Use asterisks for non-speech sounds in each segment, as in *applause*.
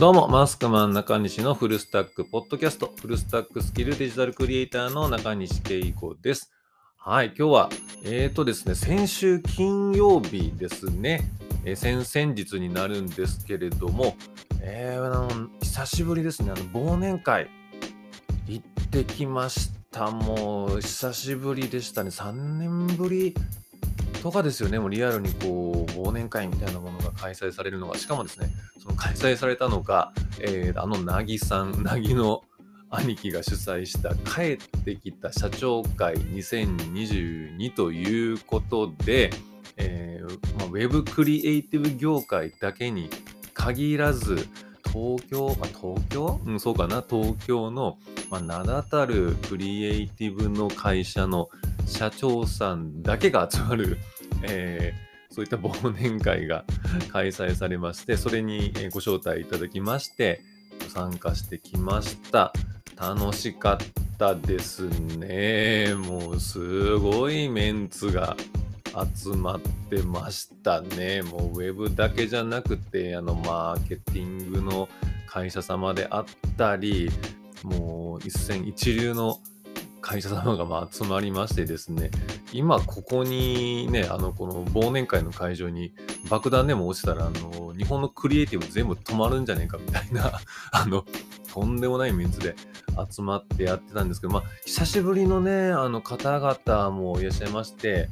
どうも、マスクマン中西のフルスタックポッドキャスト、フルスタックスキルデジタルクリエイターの中西圭子です。はい、今日は、えーとですね、先週金曜日ですね、えー、先々日になるんですけれども、えー、あの久しぶりですね、あの忘年会行ってきました。もう久しぶりでしたね、3年ぶりとかですよね、もうリアルにこう忘年会みたいなものが開催されるのが、しかもですね、その開催されたのが、えー、あのなぎさん、なぎの兄貴が主催した帰ってきた社長会2022ということで、えーまあ、ウェブクリエイティブ業界だけに限らず、東京、まあ、東京？うん、そうかな、東京の、まあ、名だたるクリエイティブの会社の社長さんだけが集まる、*laughs* えー、そういった忘年会が開催されまして、それにご招待いただきまして、参加してきました。楽しかったですね。もうすごいメンツが集まってましたね。もうウェブだけじゃなくて、あのマーケティングの会社様であったり、もう一戦一流の会社様がま集まりましてですね、今ここにね、あの、この忘年会の会場に爆弾でも落ちたら、あの、日本のクリエイティブ全部止まるんじゃねえかみたいな、*laughs* あの、とんでもないメンツで集まってやってたんですけど、まあ、久しぶりのね、あの方々もいらっしゃいまして、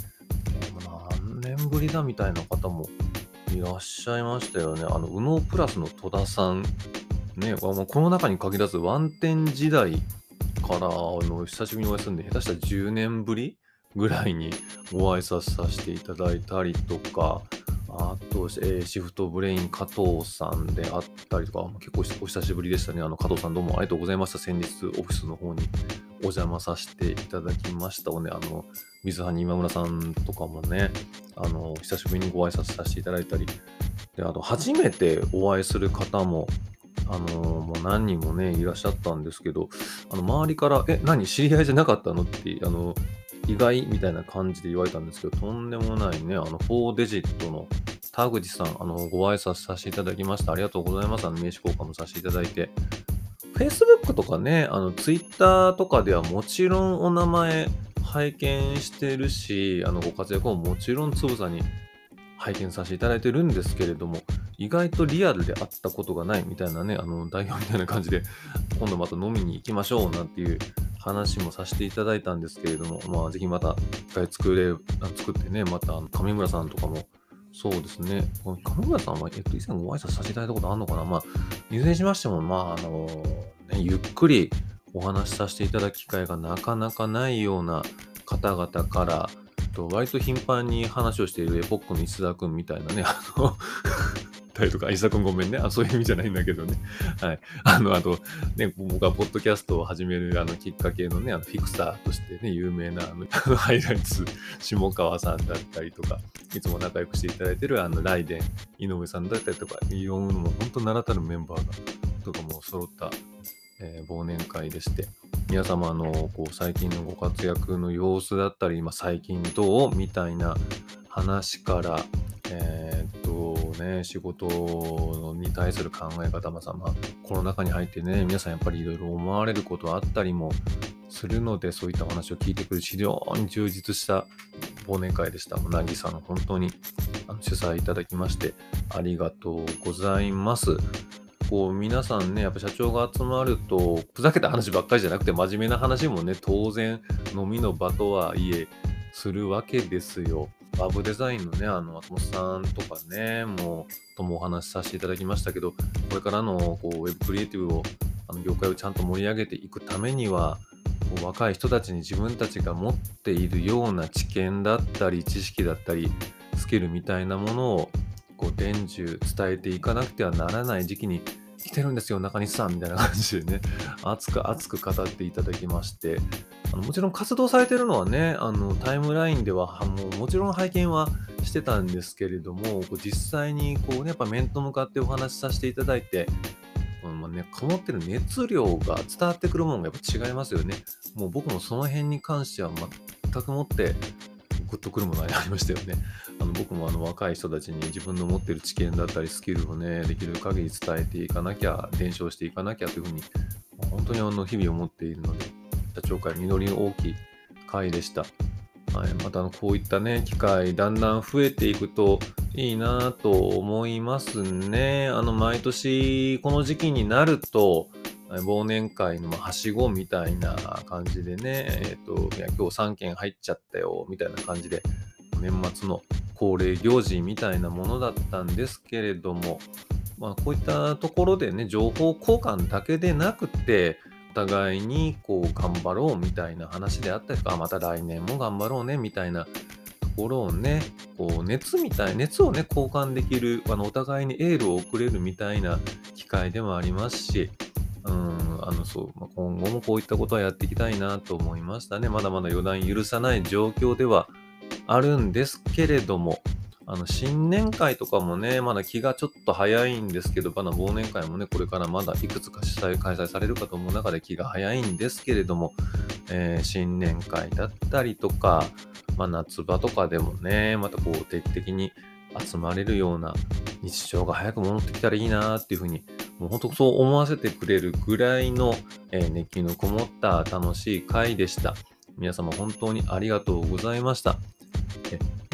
何年ぶりだみたいな方もいらっしゃいましたよね。あの、右脳プラスの戸田さん、ね、この中に限らず、ワンテン時代からあの久しぶりにお会いするんで、下手したら10年ぶりぐらいにご挨拶させていただいたりとか、あと、えー、シフトブレイン加藤さんであったりとか、結構お久しぶりでしたね。あの、加藤さんどうもありがとうございました。先日オフィスの方にお邪魔させていただきましたをね。あの、水谷今村さんとかもね、あの、久しぶりにご挨拶させていただいたり、で、あと、初めてお会いする方もあのー、もう何人もね、いらっしゃったんですけど、あの、周りから、え、何知り合いじゃなかったのって、あの、意外みたいな感じで言われたんですけど、とんでもないね、あの、4デジットの田口さん、あの、ご挨拶させていただきました。ありがとうございます。あの、名刺交換もさせていただいて。Facebook とかね、あの、Twitter とかではもちろんお名前拝見してるし、あの、ご活躍ももちろんつぶさに拝見させていただいてるんですけれども、意外とリアルで会ったことがないみたいなね、あの、代表みたいな感じで、今度また飲みに行きましょうなんていう話もさせていただいたんですけれども、まあ、ぜひまた一回作れ、作ってね、また、上村さんとかも、そうですね。上村さんは、えっと、以前ご挨拶させていただいたことあるのかな？まあ、いずれにしましても、まあ、あの、ね、ゆっくりお話しさせていただく機会がなかなかないような方々から、と割と頻繁に話をしているエポックの石田君みたいなね、あのたりとか、石田君ごめんね。あ、そういう意味じゃないんだけどね。*laughs* はい。あの、あと、ね、僕がポッドキャストを始めるあのきっかけのね、あのフィクサーとしてね、有名なあの *laughs* ハイライツ、下川さんだったりとか、いつも仲良くしていただいてるあのライデン、井上さんだったりとか、いろんなも本当名だたるメンバーが、とかも揃った、えー、忘年会でして、皆様のこう最近のご活躍の様子だったり、まあ、最近どうみたいな話から、えー、ね、仕事に対する考え方、まあ、まあ、コロナ禍に入ってね、皆さんやっぱりいろいろ思われることあったりもするので、そういったお話を聞いてくる非常に充実した忘年会でした。なぎさん、本当にあの主催いただきまして、ありがとうございます。こう皆さんね、やっぱ社長が集まると、ふざけた話ばっかりじゃなくて、真面目な話もね、当然飲みの場とはいえ、するわけですよ。バブデザインのね、あの、松本さんとかね、もう、ともお話しさせていただきましたけど、これからのこうウェブクリエイティブを、あの業界をちゃんと盛り上げていくためには、こう若い人たちに自分たちが持っているような知見だったり、知識だったり、スキルみたいなものをこう伝授伝えていかなくてはならない時期に来てるんですよ中西さんみたいな感じでね *laughs* 熱く熱く語っていただきましてあのもちろん活動されてるのはねあのタイムラインではもうもちろん拝見はしてたんですけれども実際にこう、ね、やっぱ面と向かってお話しさせていただいてまあね、こもってる熱量が伝わってくるものがやっぱ違いますよね。もう僕もその辺に関しては全くもってグッとくるものありましたよね。あの僕もあの若い人たちに自分の持ってる知見だったりスキルをね、できる限り伝えていかなきゃ、伝承していかなきゃというふうに、本当にあの日々思っているので、ダチョウ会、実りの大きい会でした。はい、またあのこういったね、機会、だんだん増えていくといいなと思いますね。あの、毎年この時期になると、忘年会のはしごみたいな感じでね、えっ、ー、と、いや、今日3件入っちゃったよ、みたいな感じで、年末の恒例行事みたいなものだったんですけれども、まあ、こういったところでね、情報交換だけでなくて、お互いにこう頑張ろうみたいな話であったりとか、また来年も頑張ろうねみたいなところをね、こう熱みたい、熱をね、交換できる、あのお互いにエールを送れるみたいな機会でもありますし、うん、あの、そう、まあ、今後もこういったことはやっていきたいなと思いましたね。まだまだ予断許さない状況ではあるんですけれども、あの、新年会とかもね、まだ気がちょっと早いんですけど、まだ忘年会もね、これからまだいくつか主催、開催されるかと思う中で気が早いんですけれども、えー、新年会だったりとか、まあ、夏場とかでもね、またこう定期的に集まれるような日常が早く戻ってきたらいいなっていうふうに、もう本当そう思わせてくれるぐらいの、えー、熱気のこもった楽しい会でした。皆様本当にありがとうございました。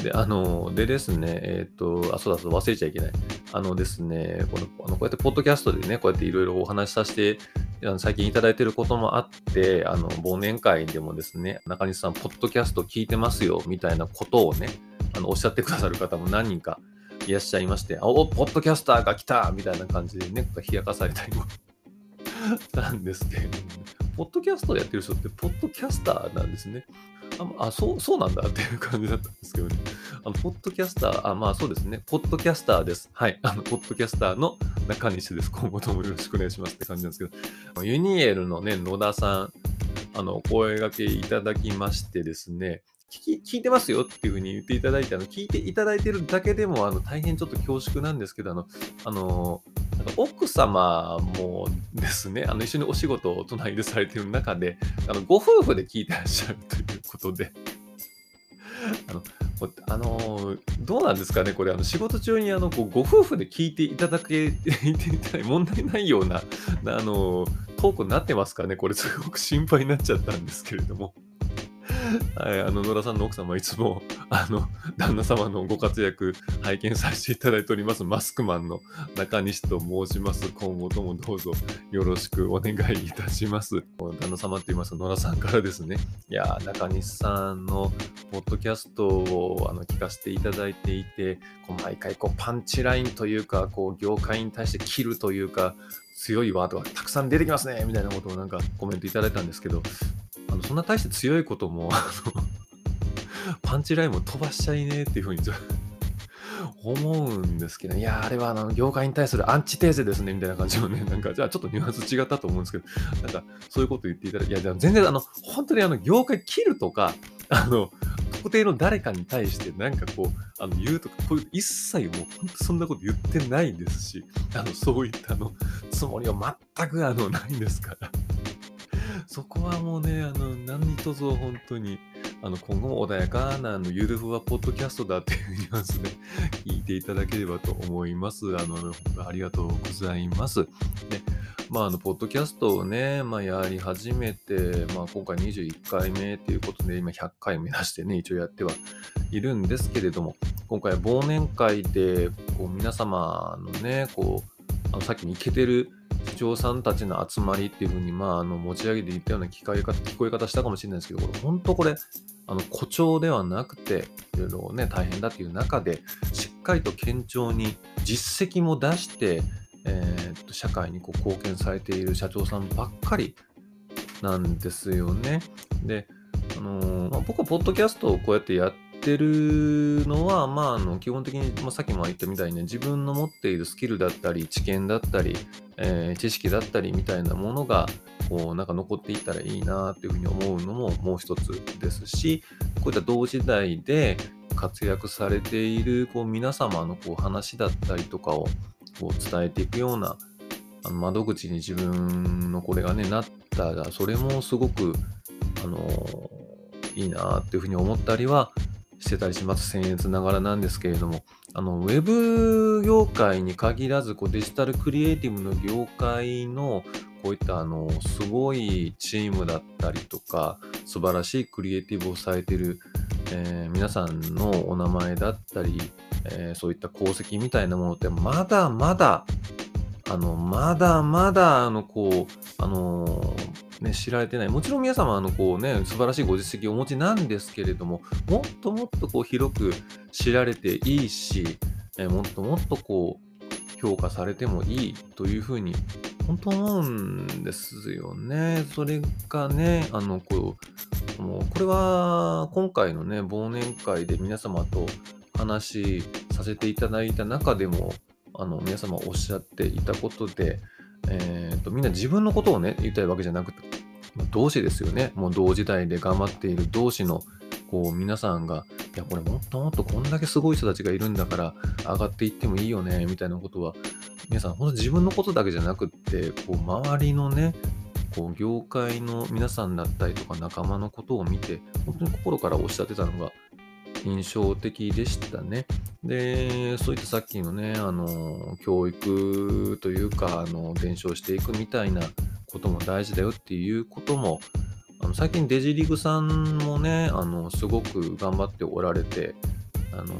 で、あの、でですね、えっ、と、あ、そうだ、そう忘れちゃいけない。あのですね、この、あのこうやってポッドキャストでね、こうやっていろいろお話しさせて、あの最近いただいていることもあって、あの、忘年会でもですね、中西さん、ポッドキャスト聞いてますよ、みたいなことをね、あの、おっしゃってくださる方も何人かいらっしゃいまして、お、ポッドキャスターが来たみたいな感じでね、冷やかされたりも *laughs* したんですけれども、ポッドキャストをやってる人って、ポッドキャスターなんですね。あ、あそう、そうなんだっていう感じだったんですけどね。あの、ポッドキャスター、あ、まあそうですね。ポッドキャスターです。はい。あの、ポッドキャスターの中西です。今後ともよろしくお願いしますって感じなんですけど、ユニエルのね、野田さん、あの、お声掛けいただきましてですね、聞き聞いてますよっていうふうに言っていただいて、あの聞いていただいてるだけでもあの大変ちょっと恐縮なんですけど、あの、あの奥様もですね、あの一緒にお仕事を隣でされてる中で、あのご夫婦で聞いてらっしゃるということで、あのあのどうなんですかね、これ、あの仕事中にあのご夫婦で聞いていただけて問題ないようなあのトークになってますかね、これ、すごく心配になっちゃったんですけれども。はい、あの野田さんの奥様いつも *laughs* あの旦那様のご活躍拝見させていただいております。マスクマンの中西と申します。今後ともどうぞよろしくお願いいたします。旦那様って言いますと野田さんからですね。いや中西さんのポッドキャストをあの聞かせていただいていてこう毎回こうパンチラインというかこう業界に対して切るというか強いワードがたくさん出てきますね。みたいなことをなんかコメントいただいたんですけどあのそんな大して強いことも、*laughs* パンチラインも飛ばしちゃいねえっていうふうに *laughs* 思うんですけど、いや、あれはあの業界に対するアンチテーゼですね、みたいな感じのね、なんか、じゃあちょっとニュアンス違ったと思うんですけど、なんか、そういうこと言っていただいて、いや、全然、あの、本当にあの、業界切るとか、あの、特定の誰かに対してなんかこう、あの、言うとか、こういう一切もう本当そんなこと言ってないですし、あの、そういったの、つもりは全くあの、ないんですから。そこはもうね、あの、何卒本当に、あの、今後も穏やかな、あの、ゆるふわポッドキャストだっていうニュアンスで *laughs* 聞いていただければと思います。あの、ありがとうございます。で、まあ、あの、ポッドキャストをね、まあ、やり始めて、まあ、今回21回目ということで、今100回目指してね、一応やってはいるんですけれども、今回は忘年会で、こう、皆様のね、こう、あのさっきにいけてる市長さんたちの集まりっていうふうに、まあ、あの持ち上げていったような聞こえ方聞こえ方したかもしれないですけど、これ本当これ、あの誇張ではなくて、いろいろね、大変だっていう中で、しっかりと堅調に実績も出して、えー、っと社会にこう貢献されている社長さんばっかりなんですよね。で、あのー、まあ、僕はポッドキャストをこうやってやってるのは、まあ、あの基本的に、まあ、さっきも言ったみたいに、ね、自分の持っているスキルだったり、知見だったり、えー、知識だったりみたいなものが、こう、なんか残っていったらいいなっていうふうに思うのももう一つですし、こういった同時代で活躍されているこう皆様のこう話だったりとかをこう伝えていくようなあの窓口に自分のこれがね、なったら、それもすごく、あの、いいなっていうふうに思ったりはしてたりします。僭越ながらなんですけれども、あの、ウェブ業界に限らず、こうデジタルクリエイティブの業界の、こういったあの、すごいチームだったりとか、素晴らしいクリエイティブをされてる、えー、皆さんのお名前だったり、えー、そういった功績みたいなものって、まだまだ、あの、まだまだ、あの、こう、あの、ね、知られてない。もちろん皆様、あの、こうね、素晴らしいご実績をお持ちなんですけれども、もっともっとこう広く知られていいし、え、もっともっとこう、評価されてもいいというふうに、本当思うんですよね。それがね、あの、こう、もうこれは今回のね、忘年会で皆様と話させていただいた中でも、あの皆様おっしゃっていたことで、えーと、みんな自分のことをね言いたいわけじゃなくて同志ですよねもう同時代で頑張っている同志のこう皆さんがいやこれもっともっとこんだけすごい人たちがいるんだから上がっていってもいいよねみたいなことは皆さん本当自分のことだけじゃなくってこう周りのねこう業界の皆さんだったりとか仲間のことを見て本当に心からおっしゃってたのが印象的でしたね。で、そういったさっきのね、あの、教育というか、あの、伝承していくみたいなことも大事だよっていうことも、あの最近デジリグさんもね、あの、すごく頑張っておられて、あの、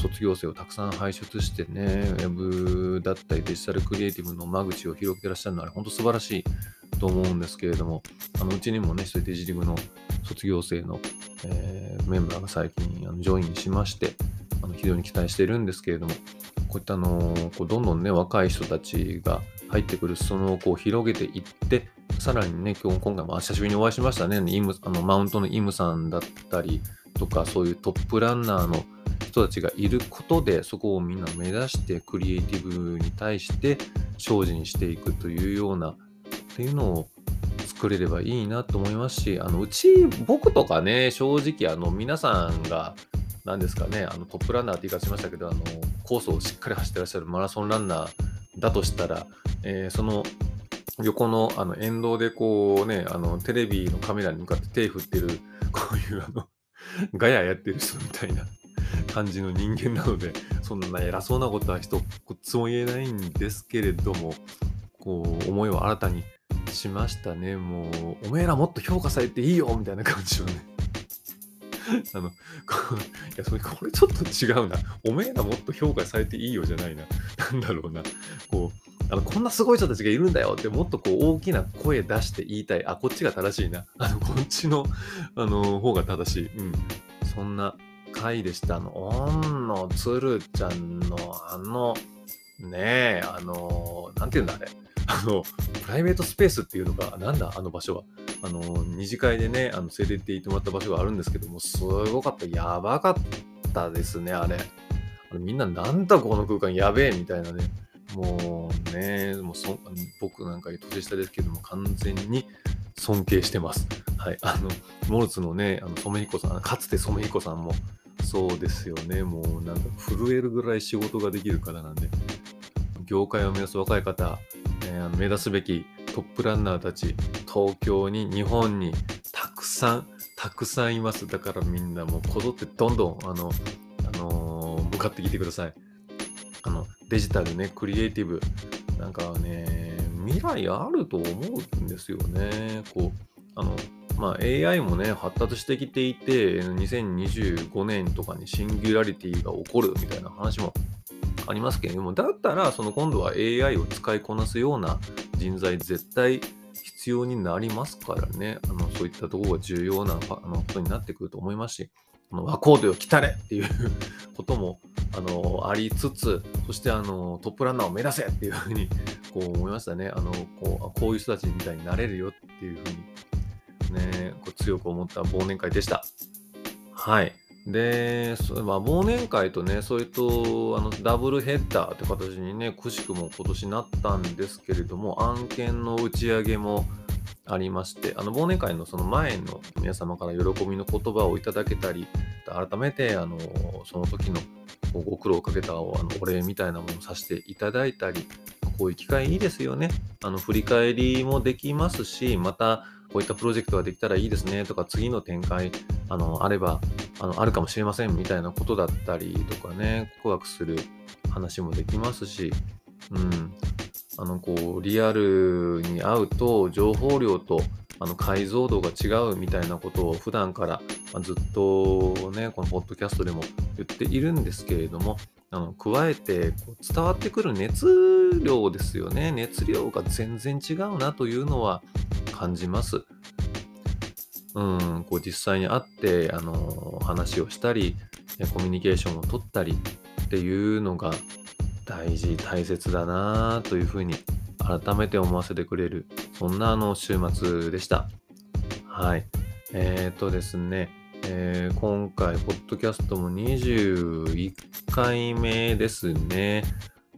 卒業生をたくさん輩出してね、ウェブだったりデジタルクリエイティブの間口を広げてらっしゃるのは、本当素晴らしいと思うんですけれども、あのうちにもね、そういうデジリグの卒業生の、えー、メンバーが最近あのジョインしまして、あの非常に期待してるんですけれども、こういったあのこうどんどんね、若い人たちが入ってくる裾野をこう広げていって、さらにね、今日今回も久しぶりにお会いしましたね、イムあのマウントのイムさんだったりとか、そういうトップランナーの人たちがいることで、そこをみんな目指して、クリエイティブに対して精進していくというような、っていうのを作れればいいなと思いますし、あのうち、僕とかね、正直、あの皆さんが、何ですかね、あのトップランナーって言い方しましたけど、あのコースをしっかり走ってらっしゃるマラソンランナーだとしたら、えー、その横のあの沿道でこうね、あのテレビのカメラに向かって手振ってる、こういうあのガヤやってる人みたいな感じの人間なので、そんな偉そうなことは一つも言えないんですけれども、こう思いを新たにしましたね。もう、おめえらもっと評価されていいよみたいな感じをね。*laughs* あの、いや、それ、これちょっと違うな。おめえらもっと評価されていいよじゃないな。*laughs* なんだろうな。こう、あの、こんなすごい人たちがいるんだよって、もっとこう、大きな声出して言いたい。あ、こっちが正しいな。あの、こっちの、あの、方が正しい。うん。そんな回でした。あの、オンの鶴ちゃんの、あの、ねえ、あの、なんて言うんだあれ。あの、プライベートスペースっていうのが、なんだ、あの場所は。あの、二次会でね、あの連れて行ってもらった場所があるんですけども、すごかった。やばかったですね、あれ。あれみんな、なんだこの空間やべえみたいなね。もうね、もうそ僕なんか年下ですけども、完全に尊敬してます。はい。あの、モルツのね、あの、染彦さん、かつて染彦さんも、そうですよね。もうなんか震えるぐらい仕事ができる方なんで、業界を目指す若い方、えー、目指すべきトップランナーたち、東京に、日本にたくさん、たくさんいます。だからみんなもうこぞってどんどん、あの、あのー、向かってきてください。あの、デジタルね、クリエイティブ、なんかね、未来あると思うんですよね。こう、あの、まあ、AI もね、発達してきていて、2025年とかにシンギュラリティが起こるみたいな話もありますけれども、だったら、その今度は AI を使いこなすような人材絶対必要になりますからね、あのそういったところが重要なあのことになってくると思いますし、この和コードよ来たれっていう *laughs* こともあのありつつ、そしてあのトップランナーを目指せっていうふうにこう思いましたね。あのこうこういう人たちみたいになれるよっていうふうに、ね、こう強く思った忘年会でした。はい。で、まあ、忘年会とね、それとあのダブルヘッダーって形にね、くしくも今年なったんですけれども、案件の打ち上げもありまして、あの忘年会のその前の皆様から喜びの言葉をいただけたり、改めてあのその時のご苦労をかけたあのお礼みたいなものをさせていただいたり、こういう機会いいですよね。あの振り返りもできますし、またこういったプロジェクトができたらいいですねとか、次の展開、あの、あれば、あの、あるかもしれませんみたいなことだったりとかね、告白する話もできますし、うん。あの、こう、リアルに会うと、情報量と、あの解像度が違うみたいなことを普段からずっとね、このポッドキャストでも言っているんですけれども、あの加えて伝わってくる熱量ですよね。熱量が全然違うなというのは感じます。うん、こう実際に会って、あの話をしたり、コミュニケーションを取ったりっていうのが大事、大切だなというふうに改めて思わせてくれる、そんなあの週末でした。はい。えっ、ー、とですね、えー、今回、ポッドキャストも21回目ですね。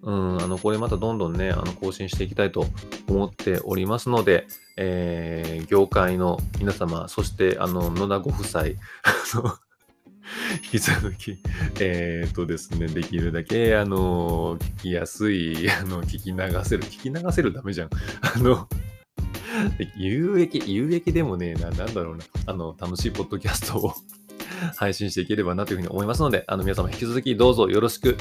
うん、あの、これまたどんどんね、あの、更新していきたいと思っておりますので、えー、業界の皆様、そして、あの、野田ご夫妻、引き続き、えっ、ー、とですね、できるだけ、あの、聞きやすい、あの、聞き流せる、聞き流せるダメじゃん。あの、有益、有益でもねえな、なんだろうな、あの、楽しいポッドキャストを *laughs* 配信していければなというふうに思いますので、あの、皆様引き続きどうぞよろしく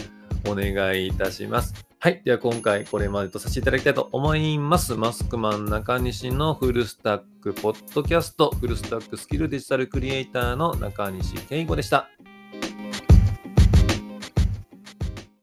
お願いいたします。はい。では今回これまでとさせていただきたいと思います。マスクマン中西のフルスタックポッドキャスト、フルスタックスキルデジタルクリエイターの中西圭吾でした。